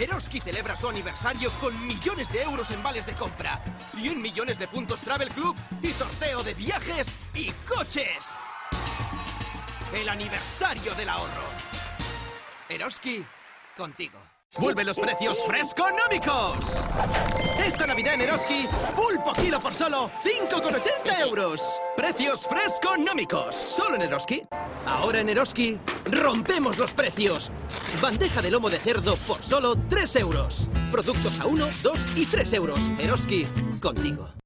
Eroski celebra su aniversario con millones de euros en vales de compra, 100 millones de puntos Travel Club y sorteo de viajes y coches. El aniversario del ahorro. Eroski, contigo. ¡Vuelven los precios fresconómicos! Esta Navidad en Eroski, pulpo kilo por solo 5,80 euros. Precios fresconómicos, solo en Eroski. Ahora en Eroski, rompemos los precios. Bandeja de lomo de cerdo por solo 3 euros. Productos a 1, 2 y 3 euros. Eroski, contigo.